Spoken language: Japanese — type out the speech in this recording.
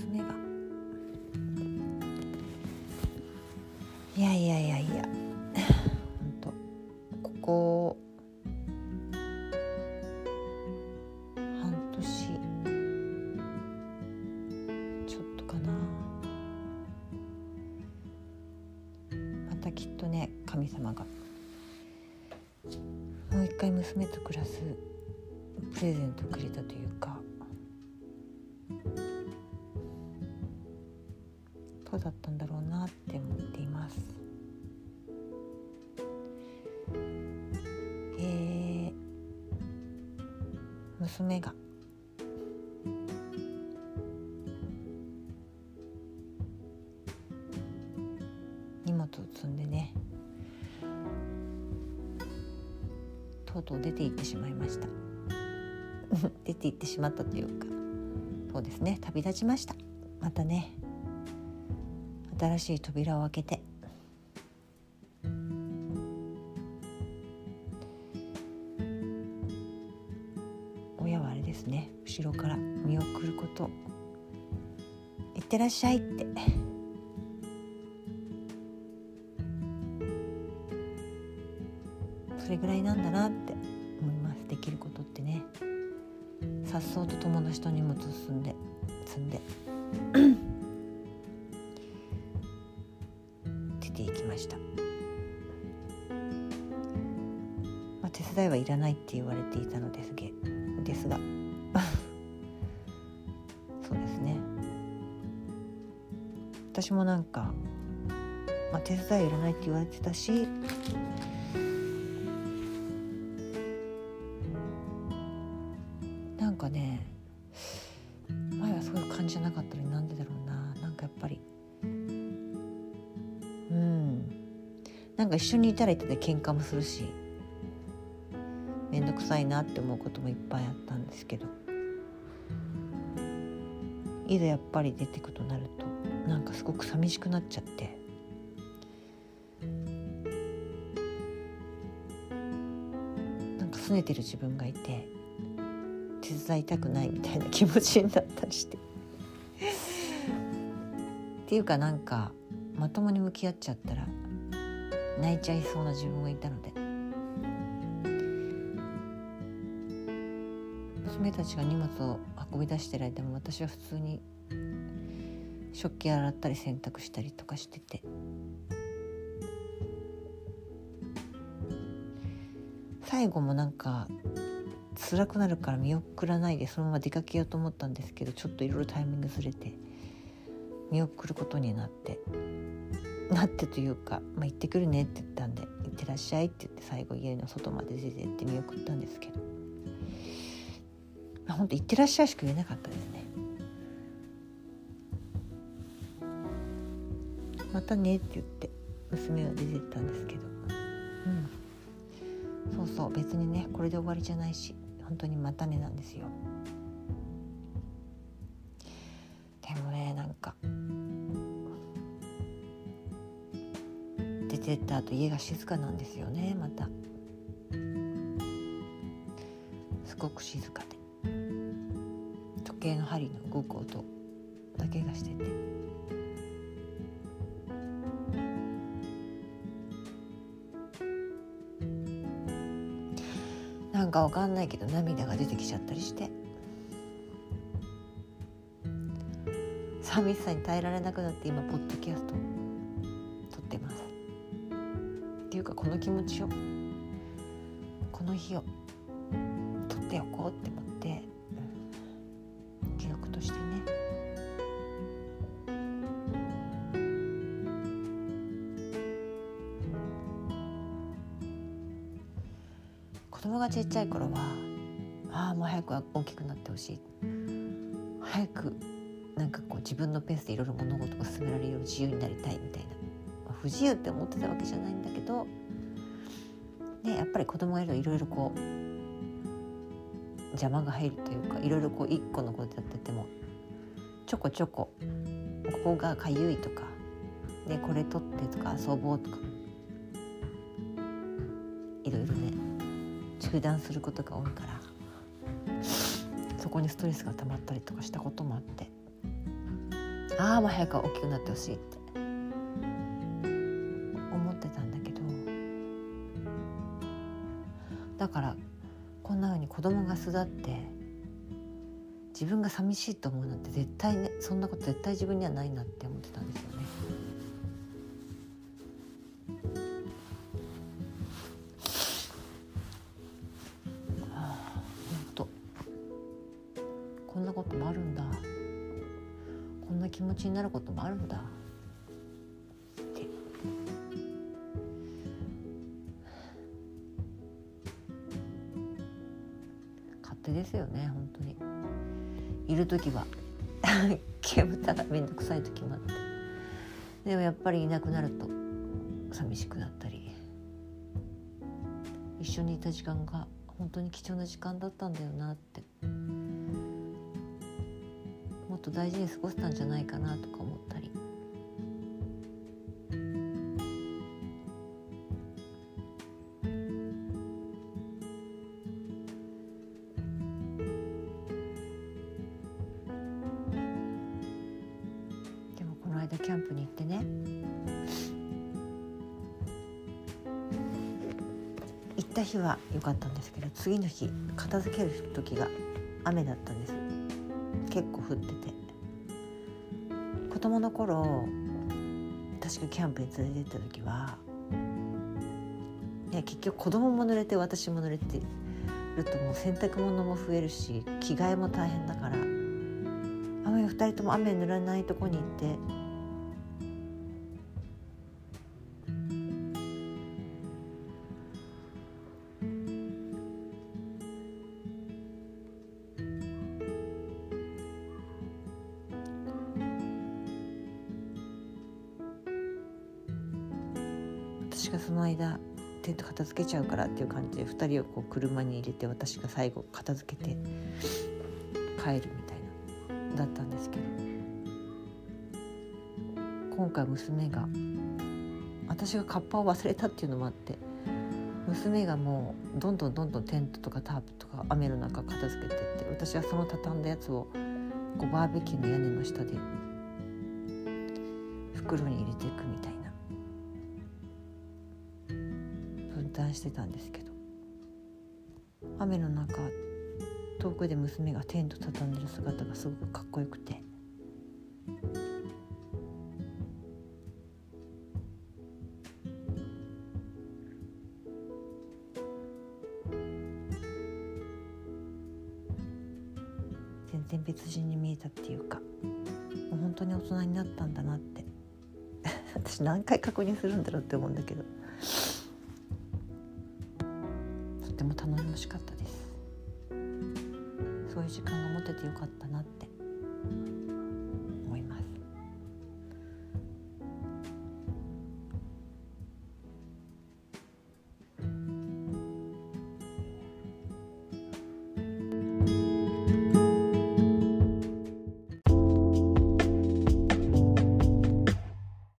娘が。いやいやいやいや。本当ここ。半年。ちょっとかな。またきっとね神様が。もう一回娘と暮らす。プレゼントをくれたというか。だったんだろうなって思っています。えー、娘が。荷物を積んでねとうとう出て行ってしまいました。出て行ってしまったというかそうですね旅立ちました。またね。新しい扉を開けて。親はあれですね。後ろから見送ること「いってらっしゃい」って。それぐらいなんだなって思います。できることってね。さっと友達と荷物を積んで積んで。した、まあ、手伝いはいらないって言われていたのですげですが。そうですね。私もなんか、まあ、手伝いはいらないって言われてたしなんか一緒にいたらいたで喧嘩もするし面倒くさいなって思うこともいっぱいあったんですけど。いざやっぱり出てくとなるとなんかすごく寂しくなっちゃって。なんか拗ねてる自分がいて手伝いたくないみたいな気持ちになったりして。っていうかなんかまともに向き合っちゃったら泣いちゃいそうな自分がいたので。娘たちが荷物を運び出してる間も私は普通に食器洗ったり洗濯したりとかしてて。最後もなんか辛くなるから見送らないでそのまま出かけようと思ったんですけどちょっといろいろタイミングずれて見送ることになって。なってというか「まあ、行ってくるね」って言ったんで「行ってらっしゃい」って言って最後家の外まで出てって見送ったんですけど、まあ、ほんと「行ってらっしゃい」しか言えなかったですね。またねって言って娘は出てったんですけど。うん。そうそう別にねこれで終わりじゃないし本当にまたねなんですよ。てった後家が静かなんですよねまた。すごく静かで。時計の針の動く音だけがしてて。なんかわかんないけど涙が出てきちゃったりして。寂しさに耐えられなくなって今ポッドキャスト。っていうかこの気持ちをこの日を撮っておこうって思って、記録としてね。子供がちっちゃい頃はああもう早く大きくなってほしい。早くなんかこう自分のペースでいろいろ物事が進められるよう自由になりたいみたいな、不自由って思ってたわけじゃないんだけどでやっぱり子供がいるといろいろこう邪魔が入るというかいろいろこう一個のことやっててもちょこちょこここがかゆいとかでこれ取ってとか遊ぼうとかいろいろね中断することが多いからそこにストレスが溜まったりとかしたこともあってああもう早く大きくなってほしいって。子供が巣立って自分が寂しいと思うなんて絶対ねそんなこと絶対自分にはないなって思ってたんですよね。ああ本当こんなこともあるんだ。こんな気持ちになることもあるんだ。手ですよね本当に。いる時は。煙たが面倒くさい時もあって。でもやっぱりいなくなると寂しくなったり。一緒にいた時間が本当に貴重な時間だったんだよなって。もっと大事に過ごせたんじゃないかなとか思っキャンプに行ってね。行った日は良かったんですけど次の日片付ける時が雨だったんです。結構降ってて。子供の頃確かキャンプに連れて行った時は、ね、結局子供も濡れて私も濡れてるともう洗濯物も増えるし着替えも大変だから2人とも雨濡らないとこに行って私がその間テント片付けちゃうからっていう感じで2人をこう車に入れて私が最後片付けて帰るみたいなだったんですけど。今回娘が私がカッパを忘れたっていうのもあって娘がもうどんどんどんどんテントとかタープとか雨の中片付けてって私はその畳んだやつをこうバーベキューの屋根の下で袋に入れていくみたいな分担してたんですけど。雨の中遠くで娘がテント畳んでる姿がすごくかっこよくて。全然別人に見えたっていうかもう本当に大人になったんだなって。私何回確認するんだろうって思うんだけど。しかったです。そういう時間が持ててよかったなって。